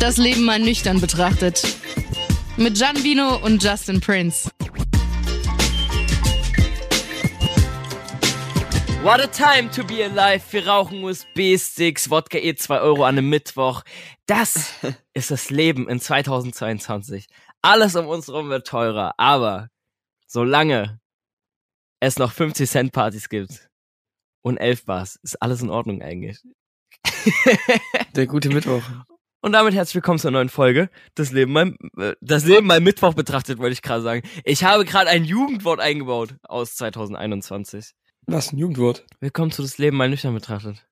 Das Leben mal nüchtern betrachtet. Mit Gian Vino und Justin Prince. What a time to be alive. Wir rauchen USB-Sticks, Wodka E 2 Euro an einem Mittwoch. Das ist das Leben in 2022. Alles um uns rum wird teurer, aber solange es noch 50 Cent Partys gibt und 11 Bars, ist alles in Ordnung eigentlich. Der gute Mittwoch. Und damit herzlich willkommen zur neuen Folge. Das Leben mal, äh, das Leben mal Mittwoch betrachtet, wollte ich gerade sagen. Ich habe gerade ein Jugendwort eingebaut aus 2021. Was ein Jugendwort. Willkommen zu das Leben mal nüchtern betrachtet.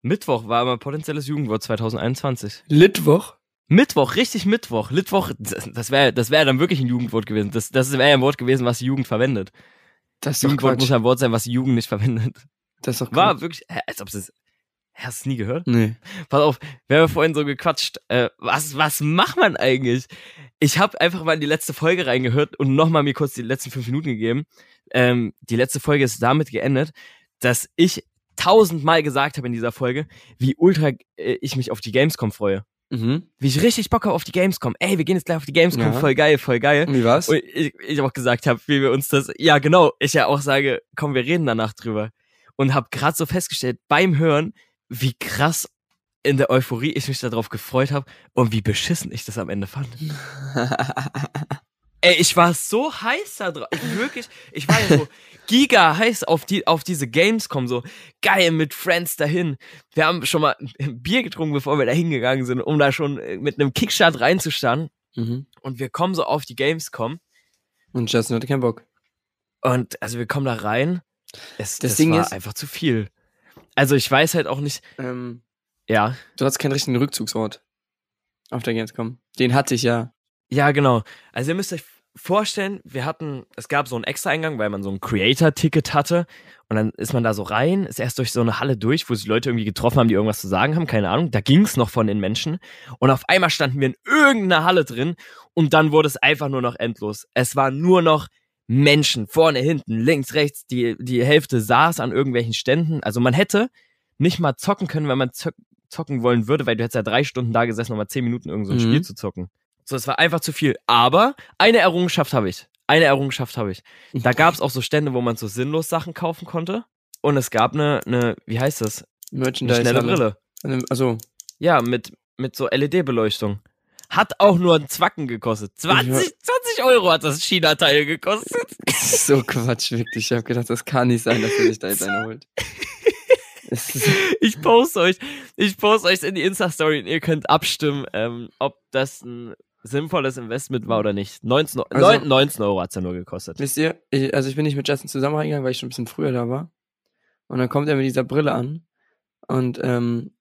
Mittwoch war aber potenzielles Jugendwort 2021. Litwoch? Mittwoch, richtig Mittwoch. Litwoch, das wäre das wäre dann wirklich ein Jugendwort gewesen. Das, das wäre ja ein Wort gewesen, was die Jugend verwendet. Das Jugendwort muss ein Wort sein, was die Jugend nicht verwendet. Das ist doch War Quatsch. wirklich, hä, als ob es Hast du es nie gehört? Nee. Pass auf, wir haben ja vorhin so gequatscht. Äh, was, was macht man eigentlich? Ich habe einfach mal in die letzte Folge reingehört und nochmal mir kurz die letzten fünf Minuten gegeben. Ähm, die letzte Folge ist damit geendet, dass ich tausendmal gesagt habe in dieser Folge, wie ultra äh, ich mich auf die Gamescom freue. Mhm. Wie ich richtig Bock habe auf die Gamescom. Ey, wir gehen jetzt gleich auf die Gamescom. Ja. Voll geil, voll geil. Wie war's? Und ich, ich auch gesagt habe, wie wir uns das, ja genau, ich ja auch sage, komm, wir reden danach drüber. Und habe gerade so festgestellt beim Hören, wie krass in der Euphorie ich mich darauf gefreut habe und wie beschissen ich das am Ende fand. Ey, ich war so heiß da drauf. Ich wirklich, ich war ja so giga heiß auf die, auf diese Gamescom, so geil mit Friends dahin. Wir haben schon mal ein Bier getrunken, bevor wir da hingegangen sind, um da schon äh, mit einem Kickstart reinzustarten. mhm. Und wir kommen so auf die Gamescom Und Justin hatte keinen Bock. und also wir kommen da rein. Es, Das das, Ding war ist- einfach zu viel. Also ich weiß halt auch nicht, Ähm, ja, du hattest keinen richtigen Rückzugsort auf der Gamescom. Den hatte ich ja. Ja, genau. Also ihr müsst euch vorstellen, wir hatten, es gab so einen Extra-Eingang, weil man so ein Creator-Ticket hatte. Und dann ist man da so rein, ist erst durch so eine Halle durch, wo sich Leute irgendwie getroffen haben, die irgendwas zu sagen haben, keine Ahnung. Da ging's noch von den Menschen. Und auf einmal standen wir in irgendeiner Halle drin und dann wurde es einfach nur noch endlos. Es war nur noch Menschen, vorne, hinten, links, rechts. Die, die Hälfte saß an irgendwelchen Ständen. Also man hätte nicht mal zocken können, wenn man zock, zocken wollen würde, weil du hättest ja drei Stunden da gesessen, um mal zehn Minuten irgend so ein Mhm. Spiel zu zocken. So, es war einfach zu viel. Aber eine Errungenschaft habe ich. Eine Errungenschaft habe ich. Da gab es auch so Stände, wo man so sinnlos Sachen kaufen konnte. Und es gab eine, eine wie heißt das? Eine Merchandise. schnelle Brille. Also, Ja, mit, mit so LED-Beleuchtung. Hat auch nur ein Zwacken gekostet. 20, 20 Euro hat das China-Teil gekostet. so Quatsch, wirklich. Ich habe gedacht, das kann nicht sein, dass er sich da jetzt eine holt. Es Ich poste euch, ich poste euch in die Insta-Story und ihr könnt abstimmen, ähm, ob das ein sinnvolles Investment war oder nicht. 19, Euro- Also- 19, 19 Euro hat's ja nur gekostet. Wisst ihr, ich, also ich bin nicht mit Justin zusammen reingegangen, weil ich schon ein bisschen früher da war. Und dann kommt er mit dieser Brille an. Und ähm,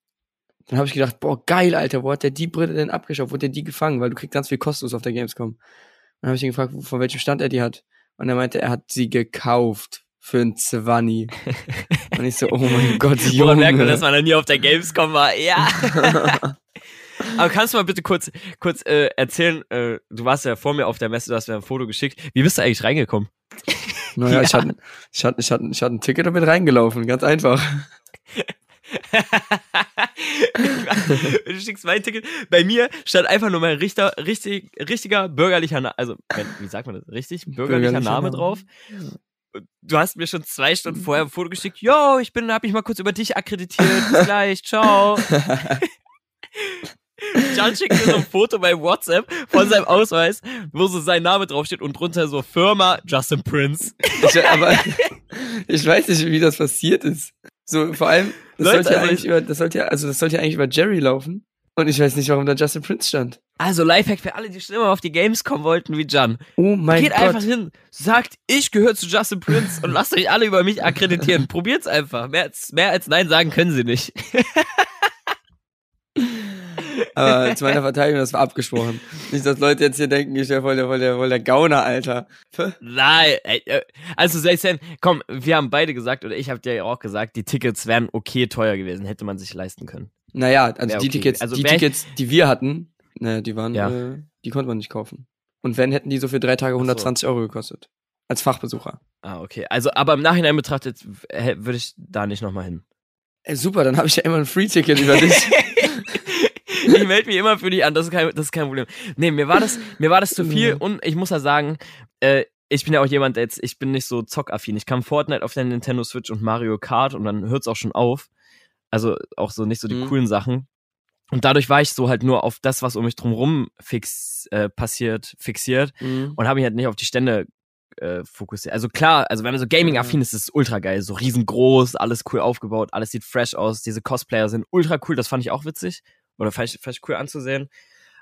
dann habe ich gedacht, boah, geil, Alter, wo hat der die Brille denn abgeschaut? Wo hat der die gefangen? Weil du kriegst ganz viel kostenlos auf der Gamescom. dann habe ich ihn gefragt, von welchem Stand er die hat. Und er meinte, er hat sie gekauft für ein Zwanni. Und ich so, oh mein Gott, Woran merkt man, Junge. dass man noch nie auf der Gamescom war? Ja. Aber kannst du mal bitte kurz, kurz äh, erzählen, äh, du warst ja vor mir auf der Messe, du hast mir ein Foto geschickt. Wie bist du eigentlich reingekommen? naja, ich, hatte, ich, hatte, ich, hatte, ich hatte ein Ticket und bin reingelaufen, ganz einfach. Du schickst mein Ticket. Bei mir stand einfach nur mein richter, richtig, richtiger bürgerlicher Name, also wie sagt man das? Richtig? Bürgerlicher, Bürgerlicher Name Name. drauf. Du hast mir schon zwei Stunden vorher ein Foto geschickt. Yo, ich bin, hab mich mal kurz über dich akkreditiert. Bis gleich, ciao. John schickt mir so ein Foto bei WhatsApp von seinem Ausweis, wo so sein Name draufsteht und drunter so Firma Justin Prince. Ich, aber ich weiß nicht, wie das passiert ist. So, vor allem, das Leute, sollte ja also eigentlich ich- über, das sollte ja, also das sollte ja eigentlich über Jerry laufen. Und ich weiß nicht, warum da Justin Prince stand. Also Lifehack für alle, die schon immer auf die Games kommen wollten wie Jan. Oh mein Geht Gott. einfach hin, sagt, ich gehöre zu Justin Prince und lasst euch alle über mich akkreditieren. Probiert's einfach. Mehr als, mehr als Nein sagen können sie nicht. Aber zu meiner Verteidigung, das war abgesprochen. Nicht, dass Leute jetzt hier denken, ich wäre voll der, voll der, voll der Gauner, Alter. Nein, äh, also Seisen, komm, wir haben beide gesagt, oder ich habe dir ja auch gesagt, die Tickets wären okay teuer gewesen, hätte man sich leisten können. Naja, also Ja, die okay. Tickets, Also die Tickets, die wir hatten, naja, die waren, Ja. äh, die konnte man nicht kaufen. Und wenn, hätten die so für drei Tage Ach so. 120 Euro gekostet. Als Fachbesucher. Ah, okay. Also, aber im Nachhinein betrachtet äh, würde ich da nicht nochmal hin. Ey, super, dann habe ich ja immer ein Free-Ticket über dich. ich melde mich immer für dich an, das ist, kein, das ist kein Problem. Nee, mir war das, mir war das zu viel und ich muss ja sagen, äh, ich bin ja auch jemand, der jetzt, ich bin nicht so zockaffin. Ich kann Fortnite auf der Nintendo Switch und Mario Kart und dann hört's auch schon auf. Also auch so nicht so die Mhm. coolen Sachen. Und dadurch war ich so halt nur auf das, was um mich drumherum fix, äh, passiert, fixiert Mhm. und habe mich halt nicht auf die Stände äh, fokussiert. Also klar, also wenn man so Gaming-affin ist, ist es ultra geil. So riesengroß, alles cool aufgebaut, alles sieht fresh aus. Diese Cosplayer sind ultra cool, das fand ich auch witzig. Oder fand ich, fand ich cool anzusehen.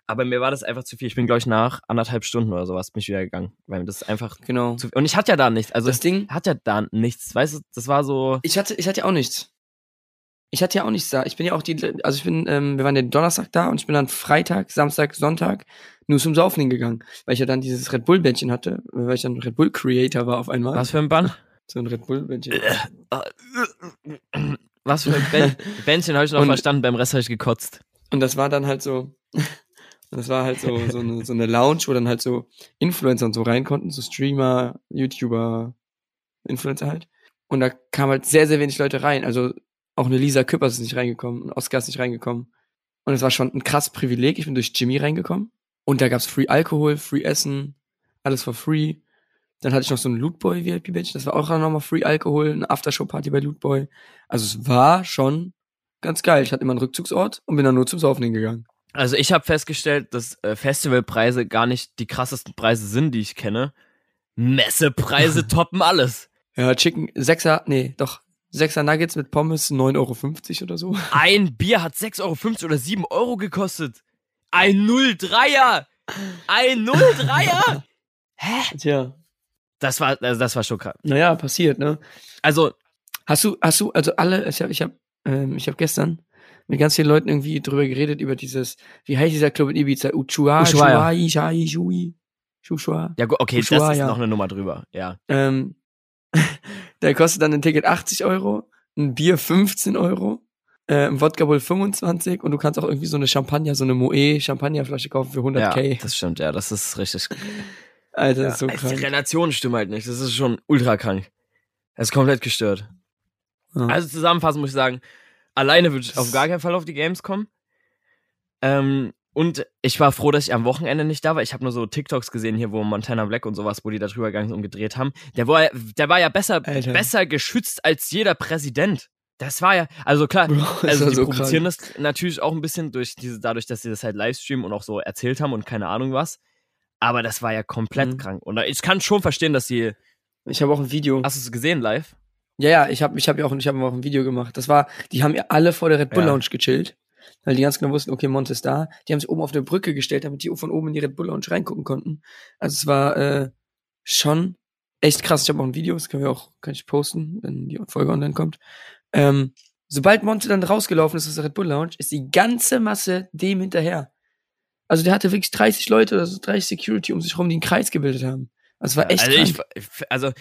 Aber mir war das einfach zu viel. Ich bin, glaube ich, nach anderthalb Stunden oder sowas bin ich wieder gegangen. Weil das ist einfach Genau. zu viel. Und ich hatte ja da nichts. Also Das Ding, hat ja da nichts. Weißt du, das war so. ich hatte, ich hatte ja auch nichts. Ich hatte ja auch nichts da. Ich bin ja auch die, also ich bin, ähm, wir waren ja Donnerstag da und ich bin dann Freitag, Samstag, Sonntag nur zum Saufen hingegangen, weil ich ja dann dieses Red Bull Bändchen hatte, weil ich dann Red Bull Creator war auf einmal. Was für ein Band? So ein Red Bull Bändchen. Was für ein Bän- Bändchen habe ich noch Und- verstanden, beim Rest habe ich gekotzt. Und das war dann halt so, das war halt so, so eine, so eine Lounge, wo dann halt so Influencer und so rein konnten, so Streamer, YouTuber, Influencer halt. Und da kam halt sehr, sehr wenig Leute rein. Also auch eine Lisa Küppers ist nicht reingekommen, ein Oscar ist nicht reingekommen. Und es war schon ein krasses Privileg. Ich bin durch Jimmy reingekommen. Und da gab's Free Alkohol, Free Essen, alles for free. Dann hatte ich noch so ein Lootboy VIP-Badge, das war auch nochmal Free Alkohol, eine Aftershow-Party bei Lootboy. Also es war schon ganz geil. Ich hatte immer einen Rückzugsort und bin dann nur zum Saufen hingegangen. Also ich habe festgestellt, dass äh, Festivalpreise gar nicht die krassesten Preise sind, die ich kenne. Messepreise toppen alles. Ja, Chicken, Sechser, nee, doch, Sechser Nuggets mit Pommes, 9,50 Euro oder so. Ein Bier hat 6,50 Euro oder 7 Euro gekostet. Ein 03er! Ein 03er! Hä? Tja. Das war, also das war schon krass. Naja, passiert, ne? Also, Hast du, hast du, also alle, ich habe, ich habe, ähm, ich habe gestern mit ganz vielen Leuten irgendwie drüber geredet, über dieses, wie heißt dieser Club in Ibiza? Uchua, Ushuaia. Ushuai, Shai, Shui, Shushua. ja, okay, das ist Ushuaia. noch eine Nummer drüber, ja. Ähm, da kostet dann ein Ticket 80 Euro, ein Bier 15 Euro, äh, ein Wodka wohl 25 und du kannst auch irgendwie so eine Champagner, so eine Moe Champagnerflasche kaufen für 100k. Ja, das stimmt, ja, das ist richtig. Alter, Ja, das ist so also die krank. Relationen stimmen halt nicht. Das ist schon ultra krank. Das ist komplett gestört. Ja. Also zusammenfassend muss ich sagen, alleine würde ich auf gar keinen Fall auf die Games kommen. Ähm, und ich war froh, dass ich am Wochenende nicht da war. Ich habe nur so TikToks gesehen hier, wo Montana Black und sowas, wo die da drüber gegangen sind und gedreht haben. Der war, ja- der war ja besser, Alter. besser geschützt als jeder Präsident. Das war ja, also klar, Bro, also die so provozieren krank. das natürlich auch ein bisschen durch diese, dadurch, dass sie das halt livestreamen und auch so erzählt haben und keine Ahnung was. Aber das war ja komplett Mhm. krank. Und ich kann schon verstehen, dass sie. Ich habe auch ein Video. Hast du es gesehen live? Ja, ja, ich habe ich hab ja auch, ich hab auch ein Video gemacht. Das war, die haben ja alle vor der Red Bull Ja. Lounge gechillt, weil die ganz genau wussten, okay, Monte ist da. Die haben sich oben auf eine Brücke gestellt, damit die von oben in die Red Bull Lounge reingucken konnten. Also es war äh, schon echt krass. Ich habe auch ein Video, das können wir auch, kann ich posten, wenn die Folge online kommt. Ähm, sobald Monte dann rausgelaufen ist aus der Red Bull Lounge, ist die ganze Masse dem hinterher. Also der hatte wirklich 30 Leute oder so 30 Security um sich rum, die einen Kreis gebildet haben. Also es war echt also, ich, also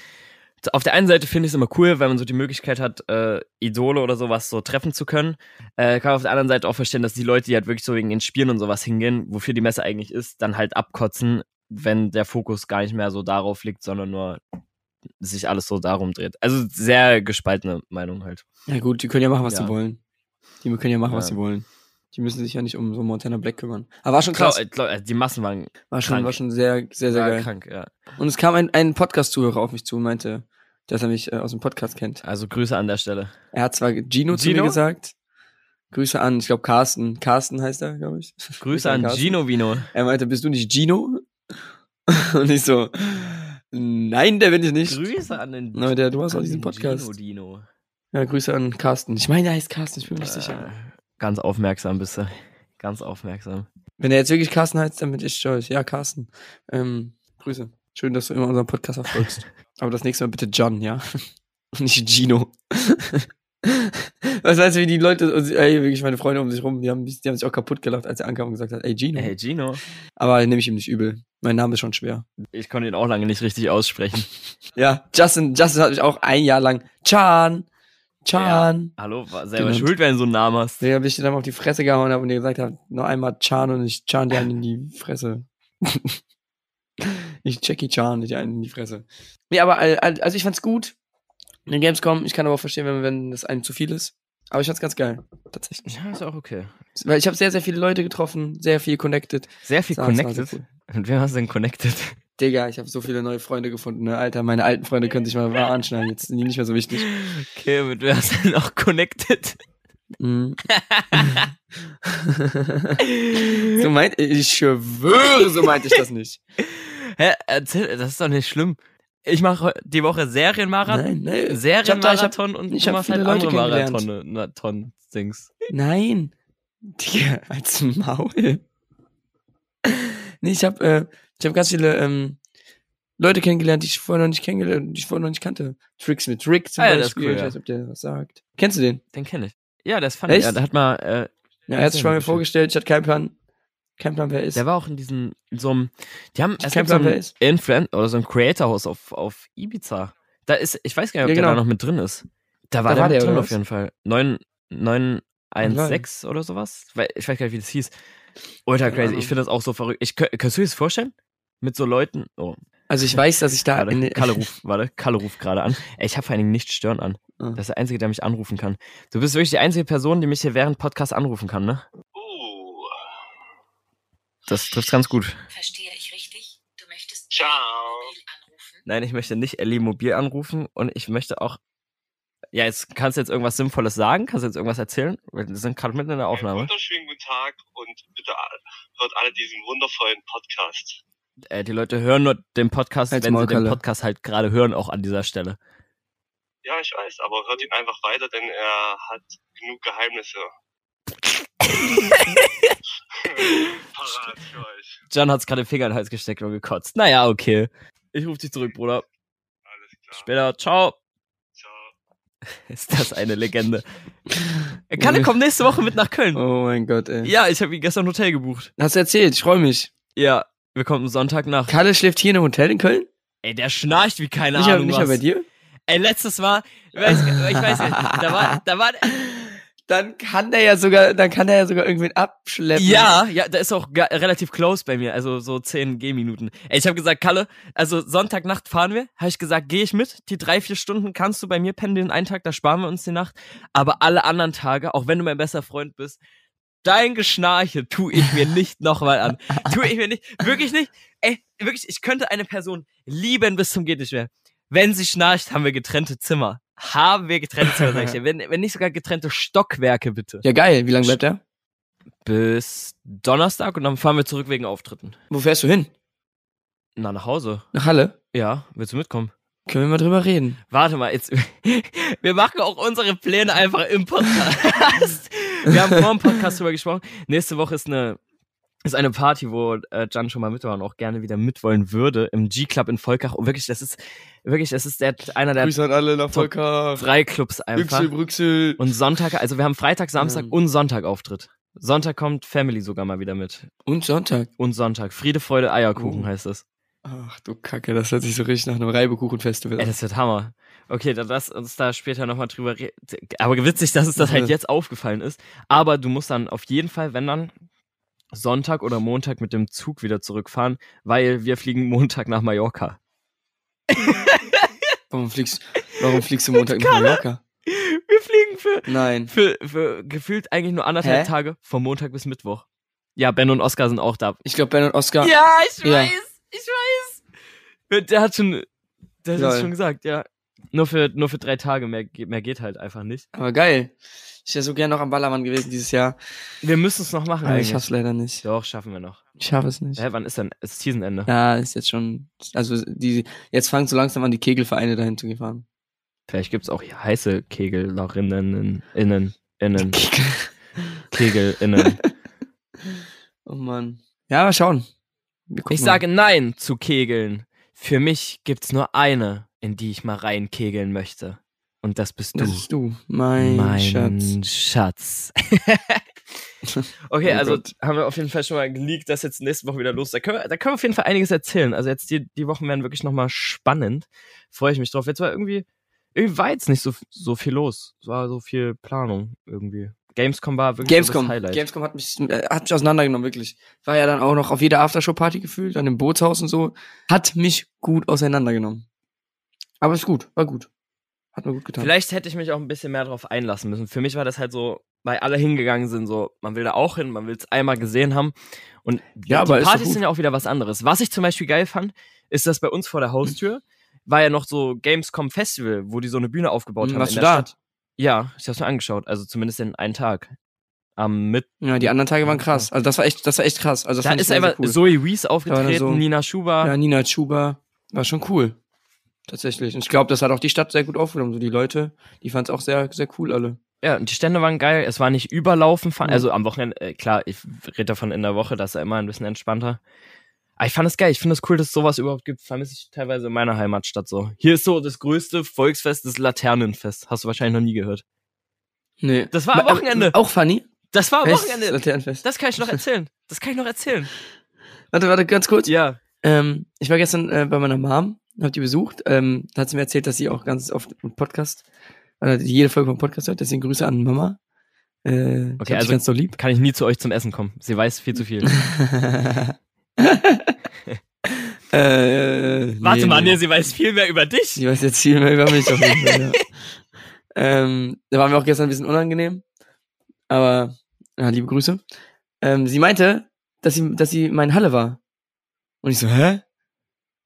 auf der einen Seite finde ich es immer cool, weil man so die Möglichkeit hat, äh, Idole oder sowas so treffen zu können. Äh, kann auf der anderen Seite auch verstehen, dass die Leute, die halt wirklich so wegen den Spielen und sowas hingehen, wofür die Messe eigentlich ist, dann halt abkotzen, wenn der Fokus gar nicht mehr so darauf liegt, sondern nur sich alles so darum dreht. Also sehr gespaltene Meinung halt. Ja gut, die können ja machen, was Ja. sie wollen. Die können ja machen, was Ja. sie wollen. Die müssen sich ja nicht um so Montana Black kümmern. Aber war schon krass. äh, klar, äh, die Massen waren War schon, krank. war schon sehr, sehr, sehr war geil. krank, ja. Und es kam ein, ein Podcast-Zuhörer auf mich zu und meinte, dass er mich äh, aus dem Podcast kennt. Also Grüße an der Stelle. Er hat zwar Gino, zu Gino? mir gesagt. Grüße an, ich glaube Carsten. Carsten heißt er, glaube ich. Grüße an Carsten. Gino Vino. Er meinte, bist du nicht Gino? Und ich so, nein, der bin ich nicht. Grüße an den Na, der, du hast auch an diesen Podcast. Gino Dino. Ja, Grüße an Carsten. Ich meine, der heißt Carsten, ich bin mir nicht sicher. Äh, Ganz aufmerksam bist du. Ganz aufmerksam. Wenn er jetzt wirklich Carsten heißt, dann bin ich stolz. Ja, Carsten. Ähm, Grüße. Schön, dass du immer unseren Podcast verfolgst. Aber das nächste Mal bitte John, ja? Und nicht Gino. Was weißt du, wie die Leute, ey, wirklich meine Freunde um sich rum, die haben, die haben sich auch kaputt gelacht, als er ankam und gesagt hat, ey, Gino. Hey Gino. Aber nehme ich ihm nicht übel. Mein Name ist schon schwer. Ich konnte ihn auch lange nicht richtig aussprechen. Ja, Justin, Justin hat mich auch ein Jahr lang Chan, Chan. Hallo, war selber Genannt. schuld, wenn du so einen Namen hast. Ja. bis ich dir dann auf die Fresse gehauen habe und dir gesagt habe, noch einmal Chan und ich Chan dir in die Fresse. Ich Jackie Chan dir einen in die Fresse. Nee, aber also ich fand's gut. In den Gamescom, ich kann aber auch verstehen, wenn, wenn das einem zu viel ist. Aber ich fand's ganz geil. Tatsächlich. Ja, ist auch okay. Weil ich habe sehr, sehr viele Leute getroffen, sehr viel connected. Sehr viel Das connected. cool. Und wer hast du denn connected? Digga, ich habe so viele neue Freunde gefunden, ne? Alter, meine alten Freunde können sich mal wahr anschneiden, jetzt sind die nicht mehr so wichtig. Okay, mit wer hast du denn noch connected? Mhm. so meint, ich schwöre, so meinte ich das nicht. Hä, erzähl, das ist doch nicht schlimm. Ich mache die Woche Serienmarathon, Nein, nein. Da- Serienmarathon und ich machst halt Leute andere Marathon-Dings. Nein. Digga, als Maul. Nee, ich hab, äh, ich hab ganz viele, ähm, Leute kennengelernt, die ich vorher noch nicht kennengelernt, die ich vorher noch nicht kannte. Tricks mit Rick zum Ah ja, das ist Beispiel. cool, ich ja. weiß ob der was sagt. Kennst du den? Den kenne ich. Ja, das fand ich. Ja, der hat mal, äh, Ja, er hat sich mal Dankeschön. vorgestellt, ich hatte keinen Plan, Plan, wer er ist. der war auch in diesem, in so einem, die haben, kein gibt so ein ist. Influencer oder so ein Creator-Haus auf, auf Ibiza. Da ist, ich weiß gar nicht, ob Ja, der genau. da noch mit drin ist. Da war Da der war der, drin auf jeden Fall. 9, 916 oder sowas. Weil, ich weiß gar nicht, wie das hieß. Ultra crazy. Ich finde das auch so verrückt. Ich, kannst du dir das vorstellen? Mit so Leuten, oh, Also ich weiß, dass ich da in Warte, den- Kalle ruft, warte, Kalle ruft gerade an. Ey, ich habe vor allen Dingen nicht stören an. Ah. Das ist der Einzige, der mich anrufen kann. Du bist wirklich die einzige Person, die mich hier während Podcast anrufen kann, ne? Das trifft ganz gut. Verstehe ich richtig? Du möchtest Ciao. mobil anrufen? Nein, ich möchte nicht Ellie mobil anrufen und ich möchte auch. Ja, jetzt kannst du jetzt irgendwas Sinnvolles sagen? Kannst du jetzt irgendwas erzählen? Wir sind gerade mitten in der einen Aufnahme. wunderschönen guten Tag und bitte hört alle diesen wundervollen Podcast. Äh, die Leute hören nur den Podcast, Halt's wenn Maul, sie den. Podcast halt gerade hören, auch an dieser Stelle. Ja, ich weiß, aber hört ihn einfach weiter, denn er hat genug Geheimnisse. Parat für euch. John hat's gerade den Finger in den Hals gesteckt und gekotzt. Naja, okay. Ich rufe dich zurück, Bruder. Alles klar. Später. Ciao. Ciao. Ist das eine Legende. Kalle kommt nächste Woche mit nach Köln. Oh mein Gott, ey. Ja, ich habe ihn gestern ein Hotel gebucht. Hast du erzählt, ich freue mich. Ja, wir kommen am Sonntag nach. Kalle schläft hier in einem Hotel in Köln? Ey, der schnarcht wie keine nicht Ahnung nicht was. bei dir? Ey, letztes Mal, ich weiß, ich weiß nicht, da war, da war, Dann kann der ja sogar, dann kann der ja sogar irgendwen abschleppen. ja, ja, da ist auch relativ close bei mir, also so 10 Gehminuten. Ey, ich habe gesagt, Kalle, also Sonntagnacht fahren wir, habe ich gesagt, gehe ich mit, die drei, vier Stunden kannst du bei mir pennen den einen Tag, da sparen wir uns die Nacht, aber alle anderen Tage, auch wenn du mein bester Freund bist, dein Geschnarche tu ich mir nicht nochmal an. Tu ich mir nicht, wirklich nicht. Ey, wirklich, ich könnte eine Person lieben bis zum geht nicht mehr. Wenn sie schnarcht, haben wir getrennte Zimmer. Haben wir getrennte Zimmer, sag ich dir. Wenn, wenn nicht sogar getrennte Stockwerke, bitte. Ja, geil. Wie lange bleibt der? Bis Donnerstag und dann fahren wir zurück wegen Auftritten. Wo fährst du hin? Na, nach Hause. Nach Halle? Ja, willst du mitkommen? Können wir mal drüber reden? Warte mal, jetzt. Wir machen auch unsere Pläne einfach im Podcast. Wir haben vor dem Podcast drüber gesprochen. Nächste Woche ist eine, ist eine Party, wo äh, Jan schon mal mit war und auch gerne wieder mitwollen würde im G-Club in Volkach. Und wirklich, das ist, wirklich, das ist der, einer der Grüße an alle nach Volker. drei Clubs einfach. Brüxel, Brüxel. Und Sonntag, also wir haben Freitag, Samstag Mhm. und Sonntag Auftritt. Sonntag kommt Family sogar mal wieder mit. Und Sonntag. Und Sonntag. Friede, Freude, Eierkuchen Oh. heißt es. Ach du Kacke, das hört sich so richtig nach einem Reibekuchenfestival Ey, an. das wird Hammer. Okay, dann lass uns da später nochmal drüber reden. Aber witzig, dass es das halt jetzt aufgefallen ist. Aber du musst dann auf jeden Fall, wenn dann, Sonntag oder Montag mit dem Zug wieder zurückfahren, weil wir fliegen Montag nach Mallorca. Warum fliegst, warum fliegst du Montag nach Mallorca? Wir fliegen für, Nein. für, für gefühlt eigentlich nur anderthalb Hä? Tage, von Montag bis Mittwoch. Ja, Ben und Oskar sind auch da. Ich glaube, Ben und Oscar. Ja, ich Ja. weiß, ich weiß. Der hat schon, der hat es schon gesagt, ja. Nur für, nur für drei Tage, mehr, mehr geht halt einfach nicht. Aber geil. Ich wäre so gern noch am Ballermann gewesen dieses Jahr. Wir müssen es noch machen Aber ich eigentlich. schaff's leider nicht. Doch, schaffen wir noch. Ich schaffe es nicht. Hä, wann ist denn? Es ist Seasonende. Ja, ist jetzt schon. Also die jetzt fangen so langsam an, die Kegelvereine dahin zu fahren. Vielleicht gibt's auch hier heiße Kegellerinnen, innen, innen, Kegelinnen. oh Mann. Ja, mal schauen. Ich mal. sage Nein zu Kegeln. Für mich gibt's nur eine, in die ich mal reinkegeln möchte. Und das bist du. Das bist du, mein, mein Schatz. Schatz. okay, Oh also Gott. haben wir auf jeden Fall schon mal geleakt, dass jetzt nächste Woche wieder los. Da können wir, da können wir auf jeden Fall einiges erzählen. Also jetzt die, die Wochen werden wirklich nochmal spannend. Freue ich mich drauf. Jetzt war irgendwie, irgendwie war jetzt nicht so, so viel los. Es war so viel Planung irgendwie. Gamescom war wirklich so Gamescom. das Highlight. Gamescom hat mich, äh, hat mich auseinandergenommen, wirklich. War ja dann auch noch auf jeder Aftershow-Party gefühlt, dann im Bootshaus und so. Hat mich gut auseinandergenommen. Aber ist gut, war gut. Hat mir gut getan. Vielleicht hätte ich mich auch ein bisschen mehr darauf einlassen müssen. Für mich war das halt so, weil alle hingegangen sind, so, man will da auch hin, man will es einmal gesehen haben. Und Ja, die Partys sind ja auch wieder was anderes. Was ich zum Beispiel geil fand, ist, dass bei uns vor der Haustür war ja noch so Gamescom Festival, wo die so eine Bühne aufgebaut Hm, haben. warst in du der da? Stadt. Ja, ich hab's mir angeschaut. Also zumindest in einen Tag. Am mit Ja, die anderen Tage waren krass. Also das war echt, das war echt krass. Also das da ist einfach cool. Zoe Wees aufgetreten, so- Nina Schuber. Ja, Nina Chuba war schon cool. Tatsächlich. Und ich glaube, das hat auch die Stadt sehr gut aufgenommen. So die Leute, die fanden es auch sehr, sehr cool alle. Ja, und die Stände waren geil. Es war nicht überlaufen. fand- Mhm. Also am Wochenende, äh, klar, ich rede davon in der Woche, das ist ja immer ein bisschen entspannter. Aber ich fand es geil. Ich finde es cool, dass es sowas überhaupt gibt. Vermisse ich teilweise in meiner Heimatstadt so. Hier ist so das größte Volksfest, das Laternenfest. Hast du wahrscheinlich noch nie gehört. Nee. Das war am Wochenende. Auch funny. Das war am Wochenende. Laternenfest. Das kann ich noch erzählen. Das kann ich noch erzählen. Warte, warte, ganz kurz. Ja. Ähm, ich war gestern äh, bei meiner Mom, hab die besucht. Ähm, da hat sie mir erzählt, dass sie auch ganz oft im Podcast, äh, jede Folge vom Podcast hört. Deswegen Grüße an Mama. Äh, Okay, also- ganz so lieb. Kann ich nie zu euch zum Essen kommen. Sie weiß viel zu viel. äh, Warte nee, mal, nee. sie weiß viel mehr über dich. Sie weiß jetzt viel mehr über mich auf jeden Fall, ja. ähm, Da waren wir auch gestern ein bisschen unangenehm. Aber, ja, liebe Grüße. Ähm, sie meinte, dass sie, dass sie mal in Halle war. Und ich so, hä?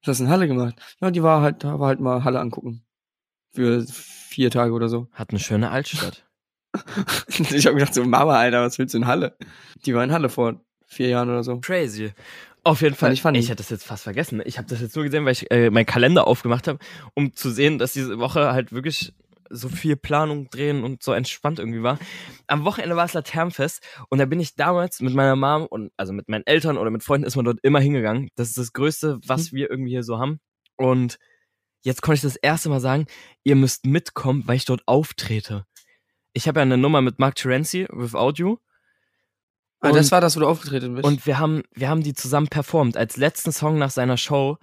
Was hast du in Halle gemacht? Ja, die war halt, war halt mal Halle angucken. Für vier Tage oder so. Hat eine schöne Altstadt. ich habe gedacht so, Mama, Alter, was willst du in Halle? Die war in Halle vor vier Jahren oder so. Crazy. Auf jeden Fall. Fand ich funny. ich hätte das jetzt fast vergessen. Ich habe das jetzt nur gesehen, weil ich äh, meinen Kalender aufgemacht habe, um zu sehen, dass diese Woche halt wirklich so viel Planung drehen und so entspannt irgendwie war. Am Wochenende war es Laternenfest und da bin ich damals mit meiner Mom und also mit meinen Eltern oder mit Freunden ist man dort immer hingegangen. Das ist das Größte, was wir irgendwie hier so haben. Und jetzt konnte ich das erste Mal sagen, ihr müsst mitkommen, weil ich dort auftrete. Ich habe ja eine Nummer mit Mark Terenzi, Without You. Aber Und- das war das, wo du aufgetreten bist. und wir haben, wir haben die zusammen performt als letzten Song nach seiner Show.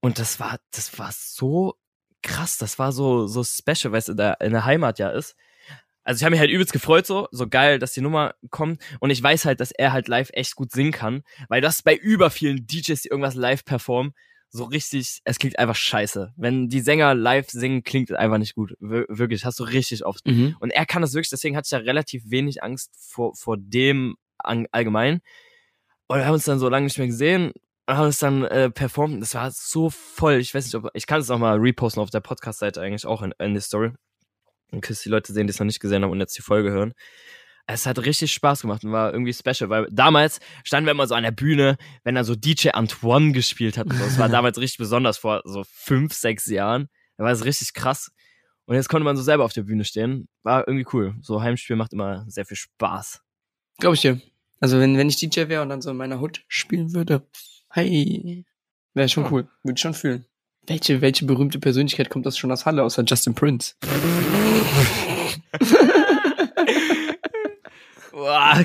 Und das war, das war so krass. Das war so, so special, weil es in der, in der Heimat ja ist. Also ich habe mich halt übelst gefreut so, so geil, dass die Nummer kommt. Und ich weiß halt, dass er halt live echt gut singen kann. Weil das bei über vielen DJs, die irgendwas live performen, so richtig, es klingt einfach scheiße. Wenn die Sänger live singen, klingt es einfach nicht gut. Wir, wirklich, hast du richtig oft. mhm. Und er kann das wirklich, deswegen hatte ich da relativ wenig Angst vor, vor dem allgemein. Und wir haben uns dann so lange nicht mehr gesehen und haben es dann äh, performt. Das war so voll. Ich weiß nicht, ob ich kann es auch mal reposten auf der Podcast-Seite eigentlich auch in, in die Story. Dann können die Leute sehen, die es noch nicht gesehen haben und jetzt die Folge hören. Es hat richtig Spaß gemacht und war irgendwie special, weil damals standen wir immer so an der Bühne, wenn da so DJ Antoine gespielt hat. Und so. Das war damals richtig besonders vor so fünf, sechs Jahren. Da war es richtig krass. Und jetzt konnte man so selber auf der Bühne stehen. War irgendwie cool. So Heimspiel macht immer sehr viel Spaß. Glaube ich dir. Also wenn, wenn ich DJ wäre und dann so in meiner Hut spielen würde, hey, wäre schon Ja. cool. Würde ich schon fühlen. Welche, welche berühmte Persönlichkeit kommt das schon aus Halle, außer Justin Prince? Boah.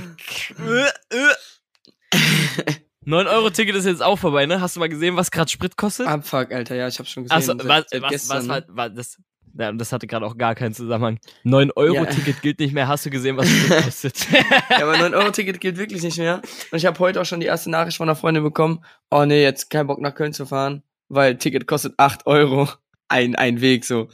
9-Euro-Ticket ist jetzt auch vorbei, ne? Hast du mal gesehen, was gerade Sprit kostet? Abfuck, Alter, ja, ich hab's schon gesehen. Achso, was, was, was ne? war, war das? Ja, das hatte gerade auch gar keinen Zusammenhang. 9-Euro-Ticket gilt nicht mehr. Hast du gesehen, was Sprit kostet? Ja, aber 9-Euro-Ticket gilt wirklich nicht mehr. Und ich habe heute auch schon die erste Nachricht von einer Freundin bekommen. Oh nee, jetzt kein Bock nach Köln zu fahren, weil Ticket kostet 8 Euro. Ein, ein Weg, so.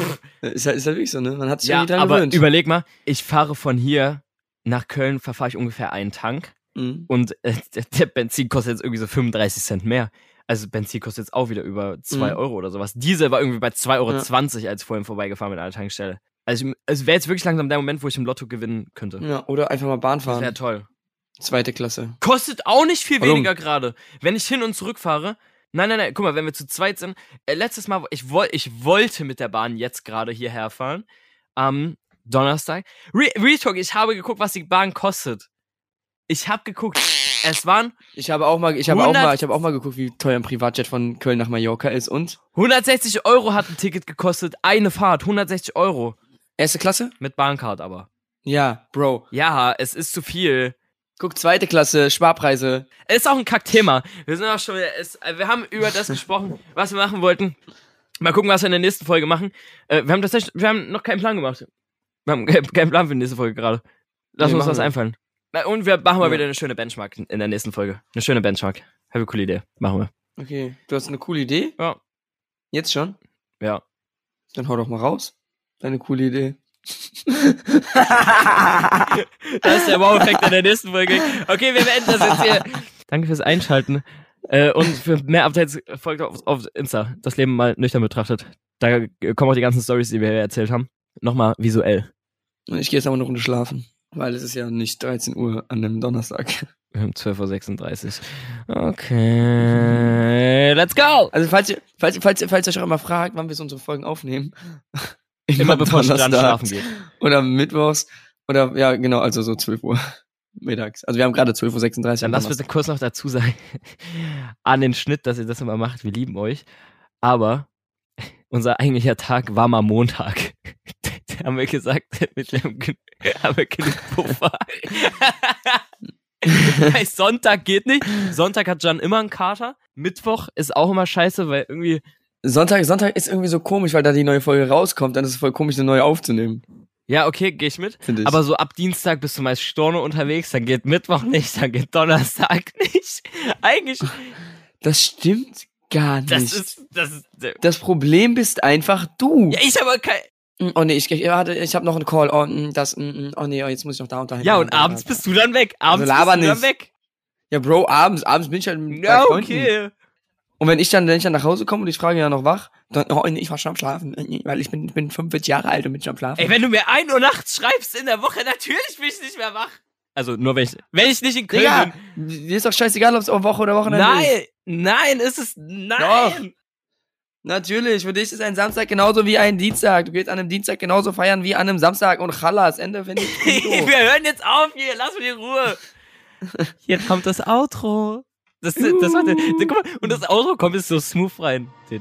ist halt, ist halt wirklich so, ne? Man hat sich ja, irgendwie dran aber gewöhnt. überleg mal, ich fahre von hier nach Köln, verfahre ich ungefähr einen Tank Mhm. und äh, der, der Benzin kostet jetzt irgendwie so 35 Cent mehr. Also Benzin kostet jetzt auch wieder über 2 Mhm. Euro oder sowas. Diesel war irgendwie bei 2,20 Euro, Ja. als ich vorhin vorbeigefahren bin an der Tankstelle. Also es wäre jetzt wirklich langsam der Moment, wo ich im Lotto gewinnen könnte. Ja, oder einfach mal Bahn Das wäre fahren. toll. Zweite Klasse. Kostet auch nicht viel Warum? weniger gerade. Wenn ich hin und zurück fahre. Nein, nein, nein, guck mal, wenn wir zu zweit sind. Äh, letztes Mal, ich, woll, ich wollte mit der Bahn jetzt gerade hierher fahren. Am Donnerstag. Re Real Talk, ich habe geguckt, was die Bahn kostet. Ich habe geguckt. Es waren Ich habe auch mal, ich habe auch 100 mal, ich habe auch mal geguckt, wie teuer ein Privatjet von Köln nach Mallorca ist und 160 Euro hat ein Ticket gekostet. Eine Fahrt. 160 Euro. erste Klasse? Mit Bahncard aber. Ja, Bro. Ja, es ist zu viel. Guck, zweite Klasse, Sparpreise. Es ist auch ein Kackthema. Wir sind auch schon wieder, es, äh, wir haben über das gesprochen, was wir machen wollten. Mal gucken, was wir in der nächsten Folge machen. Äh, wir haben tatsächlich, wir haben noch keinen Plan gemacht. Wir haben ke- keinen Plan für die nächste Folge gerade. Lass Nee, uns was einfallen. Na, Und wir machen mal Ja. wieder eine schöne Benchmark in der nächsten Folge. Eine schöne Benchmark. Habe eine coole Idee. Machen wir. Okay, du hast eine coole Idee? Ja. Jetzt schon? Ja. Dann hau doch mal raus. Deine coole Idee. Das ist der Wow-Effekt in der nächsten Folge. Okay, wir beenden das jetzt hier. Danke fürs Einschalten. Äh, und für mehr Updates folgt auf, auf Insta. Das Leben mal nüchtern betrachtet. Da kommen auch die ganzen Stories, die wir hier erzählt haben. Nochmal visuell. Ich gehe jetzt aber eine Runde schlafen. Weil es ist ja nicht 13 Uhr an einem Donnerstag. Wir haben 12.36 Uhr. Okay. Let's go! Also falls ihr, falls, ihr- falls, ihr- falls ihr euch auch immer fragt, wann wir so unsere Folgen aufnehmen. Immer bevor du dann Donnerstag schlafen geht. Oder mittwochs. Oder ja, genau, also so 12 Uhr mittags. Also wir haben gerade 12.36 Uhr. Dann am lass bitte kurz noch dazu sagen, an den Schnitt, dass ihr das immer macht. Wir lieben euch. Aber unser eigentlicher Tag war mal Montag. Haben wir gesagt, mit dem gen- haben wir genug Puffer. Weil Sonntag geht nicht. Sonntag hat Jan immer einen Kater. Mittwoch ist auch immer scheiße, weil irgendwie. Sonntag, Sonntag ist irgendwie so komisch, weil da die neue Folge rauskommt, dann ist es voll komisch, eine neue aufzunehmen, Ja, okay, gehe ich mit. ich. Aber so ab Dienstag bist du meist Storno unterwegs, dann geht Mittwoch nicht, dann geht Donnerstag nicht. Eigentlich, das stimmt gar nicht. das ist, das ist, das Problem bist einfach du. ja, ich aber kein, Oh nee, ich, ich, warte, ich habe noch einen Call. Oh, mm, das, mm, mm, oh nee, oh, jetzt muss ich noch da und dahin. Ja, und abends bist du dann weg. Abends Also bist du dann nicht. weg. Ja, Bro, abends, abends bin ich halt mit Ja, okay. Und wenn ich dann, wenn ich dann nach Hause komme und ich frage ja noch wach, dann, oh nee, ich war schon am Schlafen, weil ich bin, ich bin 45 Jahre alt und bin schon am Schlafen. Ey, wenn du mir ein Uhr nachts schreibst in der Woche, natürlich bin ich nicht mehr wach. Also nur wenn ich, wenn ich nicht in Köln Digga, bin. dir ist doch scheißegal, ob es Woche oder Wochenende ist. Nein, nein, ist es, nein. Natürlich, für dich ist ein Samstag genauso wie ein Dienstag. Du gehst an einem Dienstag genauso feiern wie an einem Samstag und Chalas. Ende finde ich wir hören jetzt auf hier, lass mich in Ruhe. Hier kommt das Outro. Das, das, das war der, guck mal, und das Outro kommt jetzt so smooth rein. Ich,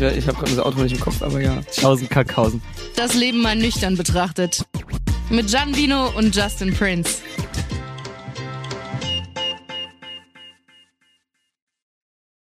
ich habe gerade das Auto nicht im Kopf, aber ja. Tausend Kackhausen. Das Leben mal nüchtern betrachtet. Mit Gian Vino und Justin Prince.